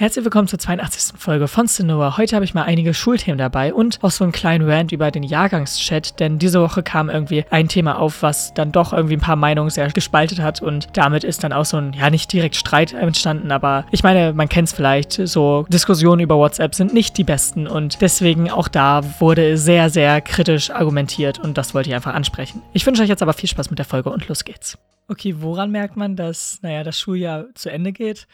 Herzlich willkommen zur 82. Folge von Cinema. Heute habe ich mal einige Schulthemen dabei und auch so einen kleinen Rant über den Jahrgangschat, denn diese Woche kam irgendwie ein Thema auf, was dann doch irgendwie ein paar Meinungen sehr gespaltet hat und damit ist dann auch so ein, ja, nicht direkt Streit entstanden, aber ich meine, man kennt es vielleicht, so Diskussionen über WhatsApp sind nicht die besten und deswegen auch da wurde sehr, sehr kritisch argumentiert und das wollte ich einfach ansprechen. Ich wünsche euch jetzt aber viel Spaß mit der Folge und los geht's. Okay, woran merkt man, dass, naja, das Schuljahr zu Ende geht?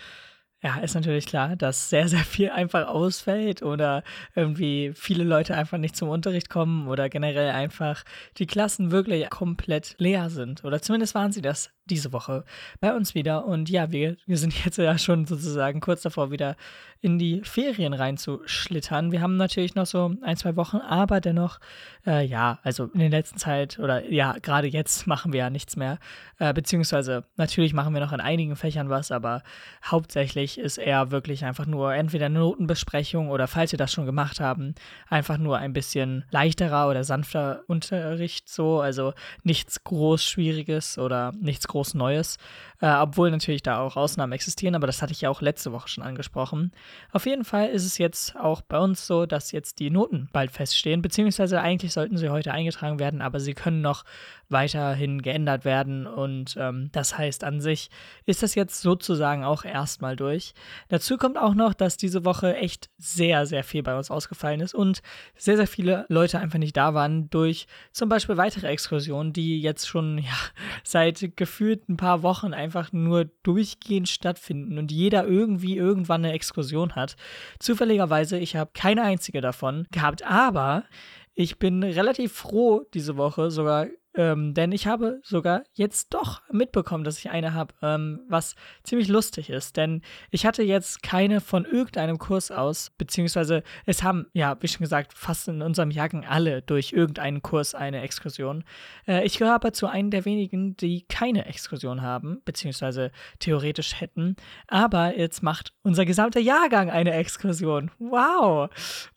Ja, ist natürlich klar, dass sehr, sehr viel einfach ausfällt oder irgendwie viele Leute einfach nicht zum Unterricht kommen oder generell einfach die Klassen wirklich komplett leer sind. Oder zumindest waren sie das diese Woche bei uns wieder. Und ja, wir, wir sind jetzt ja schon sozusagen kurz davor, wieder in die Ferien reinzuschlittern. Wir haben natürlich noch so ein, zwei Wochen, aber dennoch, äh, ja, also in der letzten Zeit oder ja, gerade jetzt machen wir ja nichts mehr. Äh, beziehungsweise natürlich machen wir noch in einigen Fächern was, aber hauptsächlich ist eher wirklich einfach nur entweder eine Notenbesprechung oder falls wir das schon gemacht haben, einfach nur ein bisschen leichterer oder sanfter Unterricht so. Also nichts groß Schwieriges oder nichts groß groß Neues, äh, obwohl natürlich da auch Ausnahmen existieren, aber das hatte ich ja auch letzte Woche schon angesprochen. Auf jeden Fall ist es jetzt auch bei uns so, dass jetzt die Noten bald feststehen, beziehungsweise eigentlich sollten sie heute eingetragen werden, aber sie können noch weiterhin geändert werden und ähm, das heißt an sich ist das jetzt sozusagen auch erstmal durch. Dazu kommt auch noch, dass diese Woche echt sehr, sehr viel bei uns ausgefallen ist und sehr, sehr viele Leute einfach nicht da waren durch zum Beispiel weitere Exkursionen, die jetzt schon ja, seit gefühlt ein paar Wochen einfach nur durchgehend stattfinden und jeder irgendwie irgendwann eine Exkursion hat. Zufälligerweise, ich habe keine einzige davon gehabt, aber ich bin relativ froh diese Woche sogar ähm, denn ich habe sogar jetzt doch mitbekommen, dass ich eine habe, ähm, was ziemlich lustig ist. Denn ich hatte jetzt keine von irgendeinem Kurs aus, beziehungsweise es haben, ja, wie schon gesagt, fast in unserem Jahrgang alle durch irgendeinen Kurs eine Exkursion. Äh, ich gehöre aber zu einem der wenigen, die keine Exkursion haben, beziehungsweise theoretisch hätten. Aber jetzt macht unser gesamter Jahrgang eine Exkursion. Wow!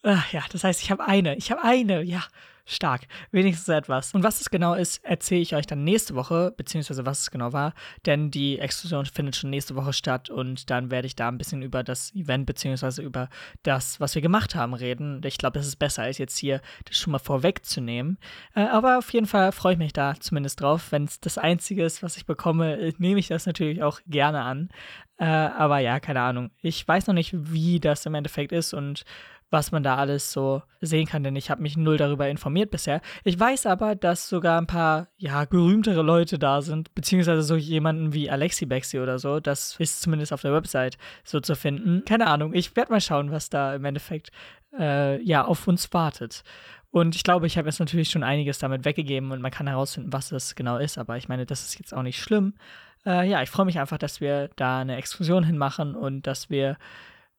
Äh, ja, das heißt, ich habe eine. Ich habe eine, ja. Stark. Wenigstens etwas. Und was es genau ist, erzähle ich euch dann nächste Woche, beziehungsweise was es genau war, denn die Exkursion findet schon nächste Woche statt und dann werde ich da ein bisschen über das Event, beziehungsweise über das, was wir gemacht haben, reden. Ich glaube, das ist besser, als jetzt hier das schon mal vorwegzunehmen. Äh, aber auf jeden Fall freue ich mich da zumindest drauf. Wenn es das Einzige ist, was ich bekomme, äh, nehme ich das natürlich auch gerne an. Äh, aber ja, keine Ahnung. Ich weiß noch nicht, wie das im Endeffekt ist und was man da alles so sehen kann, denn ich habe mich null darüber informiert bisher. Ich weiß aber, dass sogar ein paar, ja, berühmtere Leute da sind, beziehungsweise so jemanden wie Alexi Bexi oder so. Das ist zumindest auf der Website so zu finden. Keine Ahnung, ich werde mal schauen, was da im Endeffekt, äh, ja, auf uns wartet. Und ich glaube, ich habe jetzt natürlich schon einiges damit weggegeben und man kann herausfinden, was das genau ist, aber ich meine, das ist jetzt auch nicht schlimm. Äh, ja, ich freue mich einfach, dass wir da eine Exkursion hinmachen und dass wir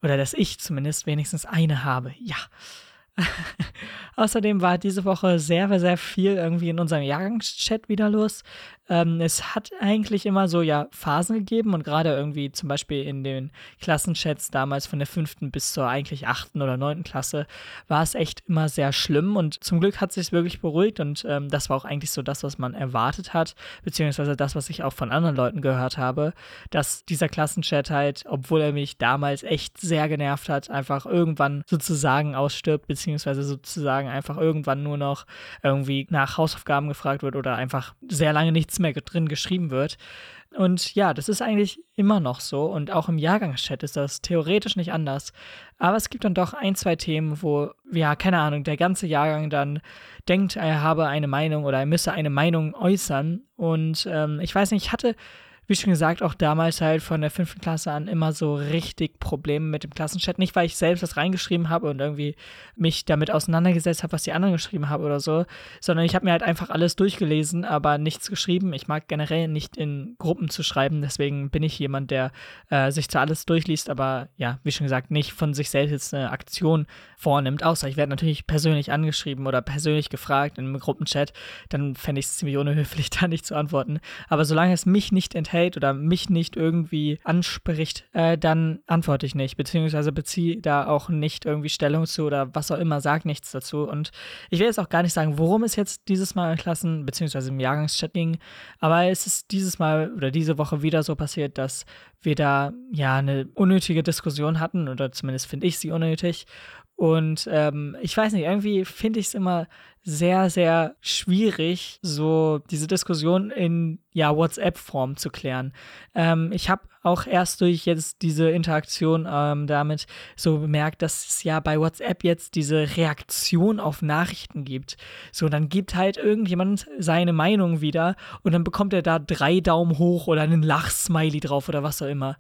oder dass ich zumindest wenigstens eine habe. Ja. Außerdem war diese Woche sehr, sehr viel irgendwie in unserem Jahrgangschat wieder los. Ähm, es hat eigentlich immer so ja Phasen gegeben und gerade irgendwie zum Beispiel in den Klassenchats damals von der fünften bis zur eigentlich achten oder neunten Klasse war es echt immer sehr schlimm und zum Glück hat sich wirklich beruhigt und ähm, das war auch eigentlich so das, was man erwartet hat, beziehungsweise das, was ich auch von anderen Leuten gehört habe, dass dieser Klassenchat halt, obwohl er mich damals echt sehr genervt hat, einfach irgendwann sozusagen ausstirbt, beziehungsweise sozusagen einfach irgendwann nur noch irgendwie nach Hausaufgaben gefragt wird oder einfach sehr lange nichts mehr drin geschrieben wird. Und ja, das ist eigentlich immer noch so und auch im Jahrgangschat ist das theoretisch nicht anders. Aber es gibt dann doch ein, zwei Themen, wo, ja, keine Ahnung, der ganze Jahrgang dann denkt, er habe eine Meinung oder er müsse eine Meinung äußern. Und ähm, ich weiß nicht, ich hatte wie schon gesagt, auch damals halt von der fünften Klasse an immer so richtig Probleme mit dem Klassenchat. Nicht, weil ich selbst das reingeschrieben habe und irgendwie mich damit auseinandergesetzt habe, was die anderen geschrieben haben oder so, sondern ich habe mir halt einfach alles durchgelesen, aber nichts geschrieben. Ich mag generell nicht in Gruppen zu schreiben, deswegen bin ich jemand, der äh, sich zwar alles durchliest, aber ja, wie schon gesagt, nicht von sich selbst jetzt eine Aktion vornimmt. Außer ich werde natürlich persönlich angeschrieben oder persönlich gefragt in einem Gruppenchat, dann fände ich es ziemlich unhöflich, da nicht zu antworten. Aber solange es mich nicht enthält, enthält oder mich nicht irgendwie anspricht, äh, dann antworte ich nicht, beziehungsweise beziehe da auch nicht irgendwie Stellung zu oder was auch immer, sag nichts dazu. Und ich will jetzt auch gar nicht sagen, worum es jetzt dieses Mal in Klassen, beziehungsweise im Jahrgangschat ging, aber es ist dieses Mal oder diese Woche wieder so passiert, dass wir da ja eine unnötige Diskussion hatten oder zumindest finde ich sie unnötig. Und ähm, ich weiß nicht, irgendwie finde ich es immer sehr, sehr schwierig, so diese Diskussion in ja WhatsApp-Form zu klären. Ähm, ich habe auch erst durch jetzt diese Interaktion ähm, damit so bemerkt, dass es ja bei WhatsApp jetzt diese Reaktion auf Nachrichten gibt. So, dann gibt halt irgendjemand seine Meinung wieder und dann bekommt er da drei Daumen hoch oder einen Lachsmiley drauf oder was auch immer.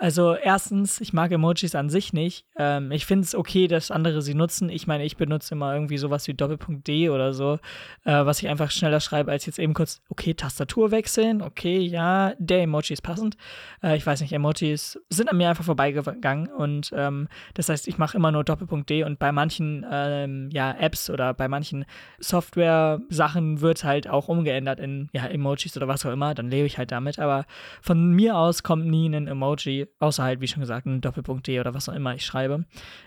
Also erstens, ich mag Emojis an sich nicht. Ähm, ich finde es okay, dass andere sie nutzen. Ich meine, ich benutze immer irgendwie sowas wie Doppelpunkt D oder so, äh, was ich einfach schneller schreibe, als jetzt eben kurz, okay, Tastatur wechseln, okay, ja, der Emoji ist passend. Äh, ich weiß nicht, Emojis sind an mir einfach vorbeigegangen und ähm, das heißt, ich mache immer nur Doppelpunkt D und bei manchen ähm, ja, Apps oder bei manchen Software-Sachen wird halt auch umgeändert in ja, Emojis oder was auch immer, dann lebe ich halt damit. Aber von mir aus kommt nie ein Emoji außer halt, wie schon gesagt, ein Doppelpunkt D oder was auch immer ich schreibe.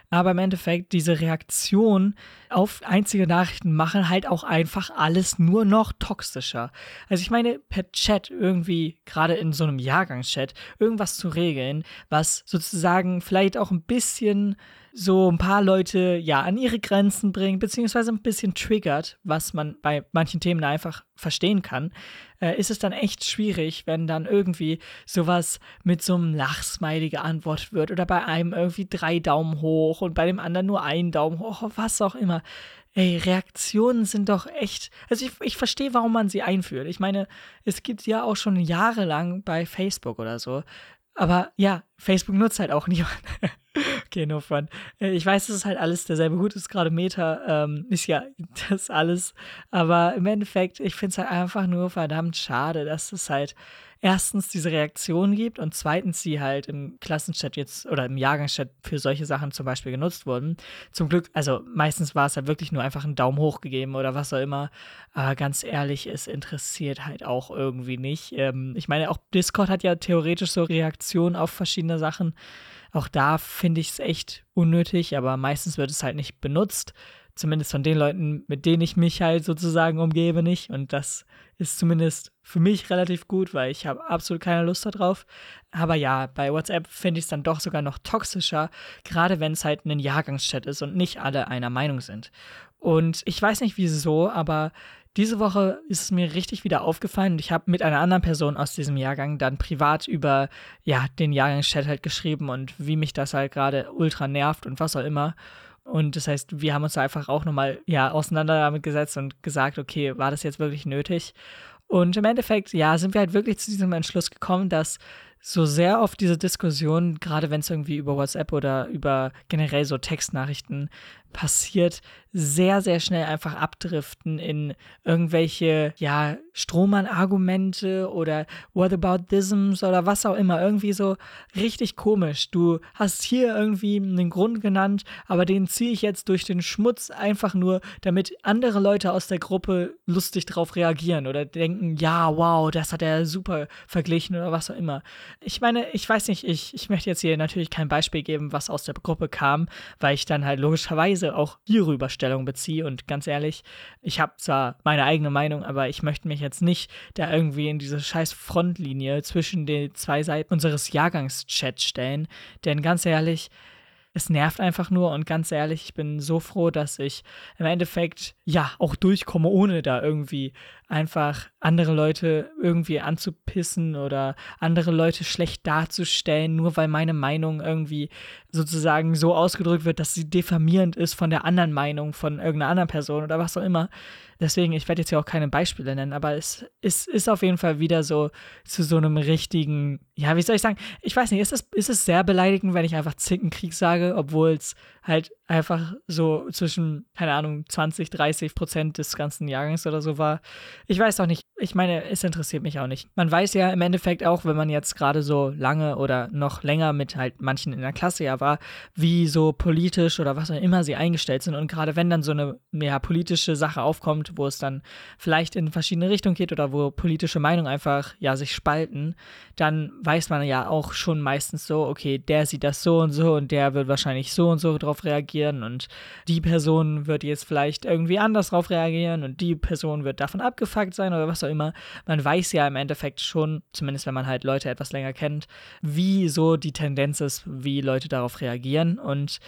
Aber im Endeffekt, diese Reaktion auf einzige Nachrichten machen halt auch einfach alles nur noch toxischer. Also ich meine, per Chat irgendwie, gerade in so einem Jahrgangschat, irgendwas zu regeln, was sozusagen vielleicht auch ein bisschen so ein paar Leute ja an ihre Grenzen bringt, beziehungsweise ein bisschen triggert, was man bei manchen Themen einfach verstehen kann, äh, ist es dann echt schwierig, wenn dann irgendwie sowas mit so einem Lachsmiley geantwortet wird oder bei einem irgendwie drei Daumen hoch und bei dem anderen nur einen Daumen hoch, was auch immer. Ey, Reaktionen sind doch echt. Also ich, ich verstehe, warum man sie einführt. Ich meine, es gibt ja auch schon jahrelang bei Facebook oder so. Aber ja, Facebook nutzt halt auch niemand. Okay, no fun. Äh, ich weiß, es ist halt alles derselbe Hut, ist gerade Meta, ähm, ist ja das alles. Aber im Endeffekt, ich finde es halt einfach nur verdammt schade, dass es halt erstens diese Reaktion gibt und zweitens sie halt im Klassenchat jetzt oder im Jahrgangschat für solche Sachen zum Beispiel genutzt wurden. Zum Glück, also meistens war es halt wirklich nur einfach ein Daumen hoch gegeben oder was auch immer. Aber ganz ehrlich, es interessiert halt auch irgendwie nicht. Ähm, ich meine, auch Discord hat ja theoretisch so Reaktionen auf verschiedene Sachen. Auch da finde ich es echt unnötig, aber meistens wird es halt nicht benutzt. Zumindest von den Leuten, mit denen ich mich halt sozusagen umgebe, nicht. Und das ist zumindest für mich relativ gut, weil ich habe absolut keine Lust darauf. Aber ja, bei WhatsApp finde ich es dann doch sogar noch toxischer, gerade wenn es halt ein Jahrgangschat ist und nicht alle einer Meinung sind. Und ich weiß nicht wieso, aber diese Woche ist es mir richtig wieder aufgefallen und ich habe mit einer anderen Person aus diesem Jahrgang dann privat über ja den Jahrgangschat halt geschrieben und wie mich das halt gerade ultra nervt und was auch immer. Und das heißt, wir haben uns da einfach auch nochmal ja auseinander damit gesetzt und gesagt, okay, war das jetzt wirklich nötig? Und im Endeffekt, ja, sind wir halt wirklich zu diesem Entschluss gekommen, dass so sehr oft diese Diskussion, gerade wenn es irgendwie über WhatsApp oder über generell so Textnachrichten passiert, sehr, sehr schnell einfach abdriften in irgendwelche, ja, Strohmann-Argumente oder Whataboutisms oder was auch immer. Irgendwie so richtig komisch. Du hast hier irgendwie einen Grund genannt, aber den ziehe ich jetzt durch den Schmutz einfach nur, damit andere Leute aus der Gruppe lustig drauf reagieren oder denken, ja, wow, das hat er super verglichen oder was auch immer. Ich meine, ich weiß nicht, ich, ich möchte jetzt hier natürlich kein Beispiel geben, was aus der Gruppe kam, weil ich dann halt logischerweise auch hierüber Stellung beziehe. Und ganz ehrlich, ich habe zwar meine eigene Meinung, aber ich möchte mich jetzt nicht da irgendwie in diese scheiß Frontlinie zwischen den zwei Seiten unseres Jahrgangschats stellen. Denn ganz ehrlich, es nervt einfach nur und ganz ehrlich, ich bin so froh, dass ich im Endeffekt ja auch durchkomme, ohne da irgendwie einfach andere Leute irgendwie anzupissen oder andere Leute schlecht darzustellen, nur weil meine Meinung irgendwie sozusagen so ausgedrückt wird, dass sie diffamierend ist von der anderen Meinung von irgendeiner anderen Person oder was auch immer. Deswegen, ich werde jetzt hier auch keine Beispiele nennen, aber es, es ist auf jeden Fall wieder so zu so einem richtigen, ja, wie soll ich sagen, ich weiß nicht, ist es, ist es sehr beleidigend, wenn ich einfach Zickenkrieg sage, obwohl es halt einfach so zwischen, keine Ahnung, 20, 30 Prozent des ganzen Jahrgangs oder so war. Ich weiß auch nicht. Ich meine, es interessiert mich auch nicht. Man weiß ja im Endeffekt auch, wenn man jetzt gerade so lange oder noch länger mit halt manchen in der Klasse ja war, wie so politisch oder was auch immer sie eingestellt sind. Und gerade wenn dann so eine mehr politische Sache aufkommt, wo es dann vielleicht in verschiedene Richtungen geht oder wo politische Meinungen einfach ja sich spalten, dann weiß man ja auch schon meistens so, okay, der sieht das so und so und der wird wahrscheinlich so und so drauf reagieren reagieren und die Person wird jetzt vielleicht irgendwie anders drauf reagieren und die Person wird davon abgefuckt sein oder was auch immer. Man weiß ja im Endeffekt schon, zumindest wenn man halt Leute etwas länger kennt, wie so die Tendenz ist, wie Leute darauf reagieren und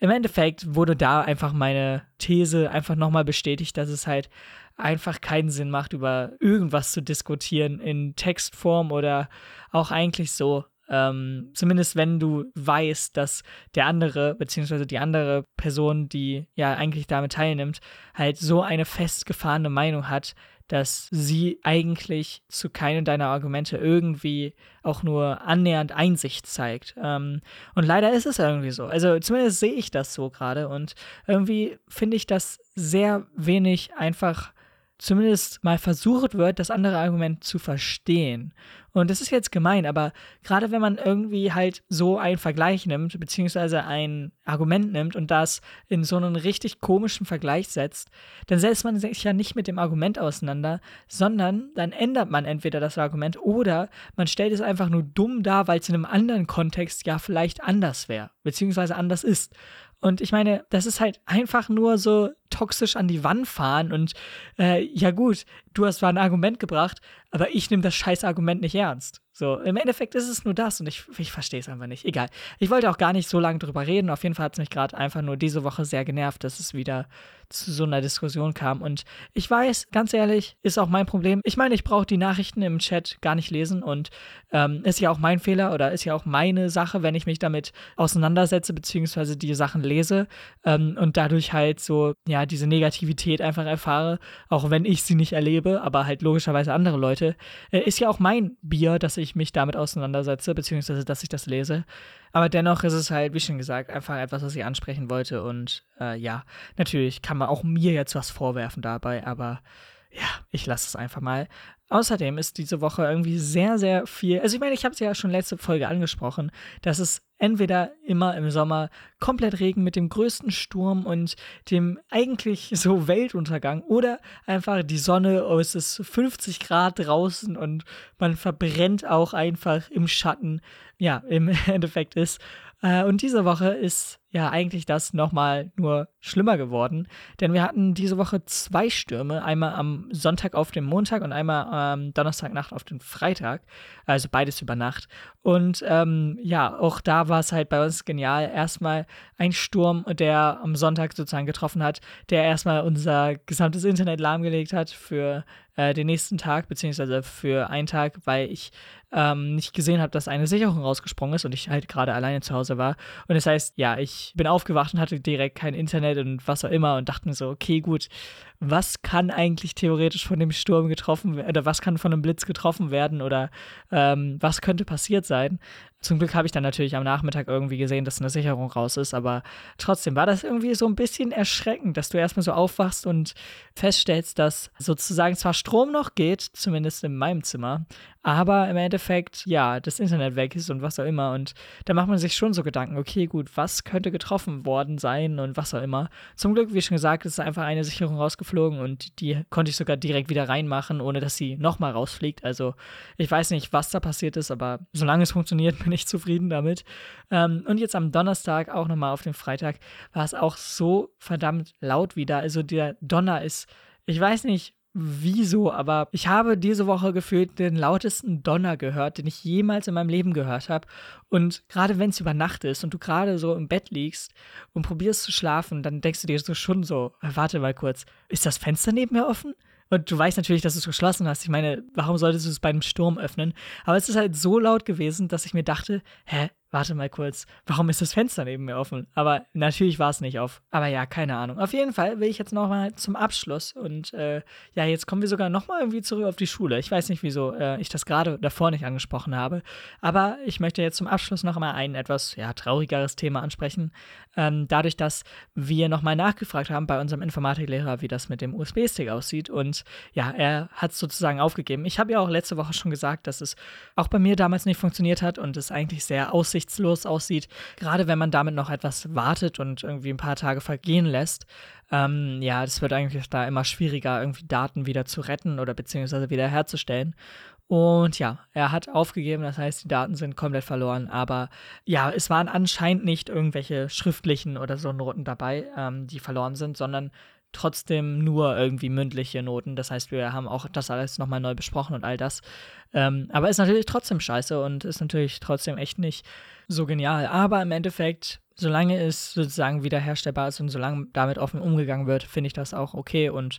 im Endeffekt wurde da einfach meine These einfach nochmal bestätigt, dass es halt einfach keinen Sinn macht, über irgendwas zu diskutieren in Textform oder auch eigentlich so. Ähm, zumindest wenn du weißt, dass der andere, beziehungsweise die andere Person, die ja eigentlich damit teilnimmt, halt so eine festgefahrene Meinung hat, dass sie eigentlich zu keinem deiner Argumente irgendwie auch nur annähernd Einsicht zeigt. Ähm, und leider ist es irgendwie so. Also zumindest sehe ich das so gerade und irgendwie finde ich das sehr wenig einfach zumindest mal versucht wird, das andere Argument zu verstehen. Und das ist jetzt gemein, aber gerade wenn man irgendwie halt so einen Vergleich nimmt, beziehungsweise ein Argument nimmt und das in so einen richtig komischen Vergleich setzt, dann setzt man sich ja nicht mit dem Argument auseinander, sondern dann ändert man entweder das Argument oder man stellt es einfach nur dumm dar, weil es in einem anderen Kontext ja vielleicht anders wäre, beziehungsweise anders ist. Und ich meine, das ist halt einfach nur so toxisch an die Wand fahren und äh, ja gut, du hast zwar ein Argument gebracht, aber ich nehme das scheiß Argument nicht ernst. So, im Endeffekt ist es nur das und ich, ich verstehe es einfach nicht. Egal. Ich wollte auch gar nicht so lange drüber reden. Auf jeden Fall hat es mich gerade einfach nur diese Woche sehr genervt, dass es wieder zu so einer Diskussion kam. Und ich weiß, ganz ehrlich, ist auch mein Problem. Ich meine, ich brauche die Nachrichten im Chat gar nicht lesen und ähm, ist ja auch mein Fehler oder ist ja auch meine Sache, wenn ich mich damit auseinandersetze, beziehungsweise die Sachen lese ähm, und dadurch halt so, ja, diese Negativität einfach erfahre, auch wenn ich sie nicht erlebe, aber halt logischerweise andere Leute, äh, ist ja auch mein Bier, dass ich mich damit auseinandersetze, beziehungsweise dass ich das lese. Aber dennoch ist es halt, wie schon gesagt, einfach etwas, was ich ansprechen wollte. Und äh, ja, natürlich kann man auch mir jetzt was vorwerfen dabei, aber ja, ich lasse es einfach mal. Außerdem ist diese Woche irgendwie sehr, sehr viel. Also ich meine, ich habe es ja schon letzte Folge angesprochen, dass es entweder immer im Sommer komplett Regen mit dem größten Sturm und dem eigentlich so Weltuntergang oder einfach die Sonne, oh, es ist 50 Grad draußen und man verbrennt auch einfach im Schatten. Ja, im Endeffekt ist. Äh, und diese Woche ist ja eigentlich das nochmal nur schlimmer geworden, denn wir hatten diese Woche zwei Stürme, einmal am Sonntag auf den Montag und einmal am Donnerstagnacht auf den Freitag, also beides über Nacht. Und ähm, ja, auch da war es halt bei uns genial. Erstmal ein Sturm, der am Sonntag sozusagen getroffen hat, der erstmal unser gesamtes Internet lahmgelegt hat für äh, den nächsten Tag, beziehungsweise für einen Tag, weil ich ähm, nicht gesehen habe, dass eine Sicherung rausgesprungen ist und ich halt gerade alleine zu Hause war. Und das heißt, ja, ich bin aufgewacht und hatte direkt kein Internet und was auch immer und dachte mir so, okay, gut, was kann eigentlich theoretisch von dem Sturm getroffen werden oder was kann von einem Blitz getroffen werden oder ähm, was könnte passiert sein? Zum Glück habe ich dann natürlich am Nachmittag irgendwie gesehen, dass eine Sicherung raus ist, aber trotzdem war das irgendwie so ein bisschen erschreckend, dass du erstmal so aufwachst und feststellst, dass sozusagen zwar Strom noch geht, zumindest in meinem Zimmer, aber im Endeffekt, ja, das Internet weg ist und was auch immer. Und da macht man sich schon so Gedanken, okay, gut, was könnte getroffen worden sein und was auch immer. Zum Glück, wie schon gesagt, ist einfach eine Sicherung rausgeflogen und die konnte ich sogar direkt wieder reinmachen, ohne dass sie nochmal rausfliegt. Also ich weiß nicht, was da passiert ist, aber solange es funktioniert, bin ich zufrieden damit. Ähm, und jetzt am Donnerstag, auch nochmal auf den Freitag, war es auch so verdammt laut wieder. Also der Donner ist, ich weiß nicht, wieso, aber ich habe diese Woche gefühlt den lautesten Donner gehört, den ich jemals in meinem Leben gehört habe. Und gerade wenn es über Nacht ist und du gerade so im Bett liegst und probierst zu schlafen, dann denkst du dir so schon so, warte mal kurz, ist das Fenster neben mir offen? Und du weißt natürlich, dass du es geschlossen hast. Ich meine, warum solltest du es bei einem Sturm öffnen? Aber es ist halt so laut gewesen, dass ich mir dachte, hä, warte mal kurz, warum ist das Fenster neben mir offen? Aber natürlich war es nicht auf. Aber ja, keine Ahnung. Auf jeden Fall will ich jetzt noch mal zum Abschluss und äh, ja, jetzt kommen wir sogar noch mal irgendwie zurück auf die Schule. Ich weiß nicht, wieso äh, ich das gerade davor nicht angesprochen habe, aber ich möchte jetzt zum Abschluss noch mal ein etwas ja, traurigeres Thema ansprechen. Ähm, dadurch, dass wir noch mal nachgefragt haben bei unserem Informatiklehrer, wie das mit dem USB-Stick aussieht und ja, er hat es sozusagen aufgegeben. Ich habe ja auch letzte Woche schon gesagt, dass es auch bei mir damals nicht funktioniert hat und es eigentlich sehr aussieht aussichtslos aussieht, gerade wenn man damit noch etwas wartet und irgendwie ein paar Tage vergehen lässt. Ähm, ja, das wird eigentlich da immer schwieriger, irgendwie Daten wieder zu retten oder beziehungsweise wieder herzustellen. Und ja, er hat aufgegeben, das heißt, die Daten sind komplett verloren. Aber ja, es waren anscheinend nicht irgendwelche schriftlichen oder so Noten dabei, ähm, die verloren sind, sondern trotzdem nur irgendwie mündliche Noten. Das heißt, wir haben auch das alles nochmal neu besprochen und all das. Ähm, aber ist natürlich trotzdem scheiße und ist natürlich trotzdem echt nicht so genial. Aber im Endeffekt, solange es sozusagen wiederherstellbar ist und solange damit offen umgegangen wird, finde ich das auch okay und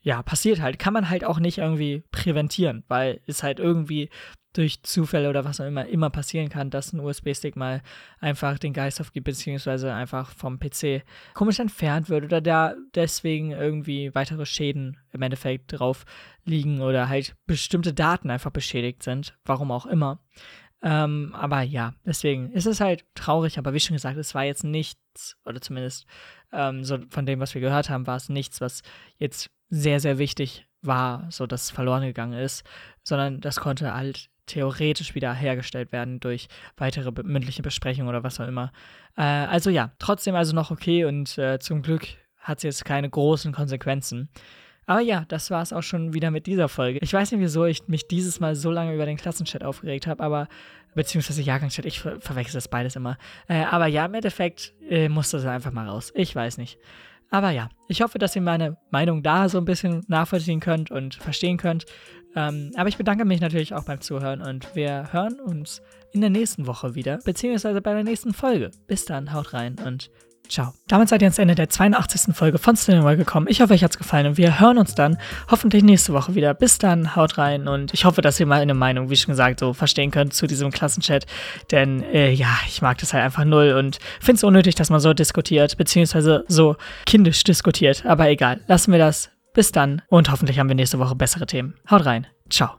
ja, passiert halt. Kann man halt auch nicht irgendwie präventieren, weil es halt irgendwie durch Zufälle oder was auch immer immer passieren kann, dass ein USB-Stick mal einfach den Geist aufgibt, beziehungsweise einfach vom PC komisch entfernt wird oder da deswegen irgendwie weitere Schäden im Endeffekt drauf liegen oder halt bestimmte Daten einfach beschädigt sind, warum auch immer. Ähm, aber ja, deswegen ist es halt traurig, aber wie schon gesagt, es war jetzt nichts, oder zumindest ähm, so von dem, was wir gehört haben, war es nichts, was jetzt sehr, sehr wichtig war, so dass es verloren gegangen ist, sondern das konnte halt theoretisch wieder hergestellt werden durch weitere mündliche Besprechungen oder was auch immer. Äh, also ja, trotzdem also noch okay und äh, zum Glück hat es jetzt keine großen Konsequenzen. Aber ja, das war es auch schon wieder mit dieser Folge. Ich weiß nicht, wieso ich mich dieses Mal so lange über den Klassenchat aufgeregt habe, aber beziehungsweise Jahrgangschat, ich ver verwechsel das beides immer. Äh, aber ja, im Endeffekt äh, muss das einfach mal raus. Ich weiß nicht. Aber ja, ich hoffe, dass ihr meine Meinung da so ein bisschen nachvollziehen könnt und verstehen könnt. Ähm, aber ich bedanke mich natürlich auch beim Zuhören und wir hören uns in der nächsten Woche wieder, beziehungsweise bei der nächsten Folge. Bis dann, haut rein und Ciao. Damit seid ihr ans Ende der 82. Folge von Cinema gekommen. Ich hoffe, euch hat's gefallen und wir hören uns dann hoffentlich nächste Woche wieder. Bis dann, haut rein und ich hoffe, dass ihr mal eine Meinung, wie schon gesagt, so verstehen könnt zu diesem Klassenchat. Denn äh, ja, ich mag das halt einfach null und finde es unnötig, dass man so diskutiert, beziehungsweise so kindisch diskutiert. Aber egal, lassen wir das. Bis dann und hoffentlich haben wir nächste Woche bessere Themen. Haut rein. Ciao.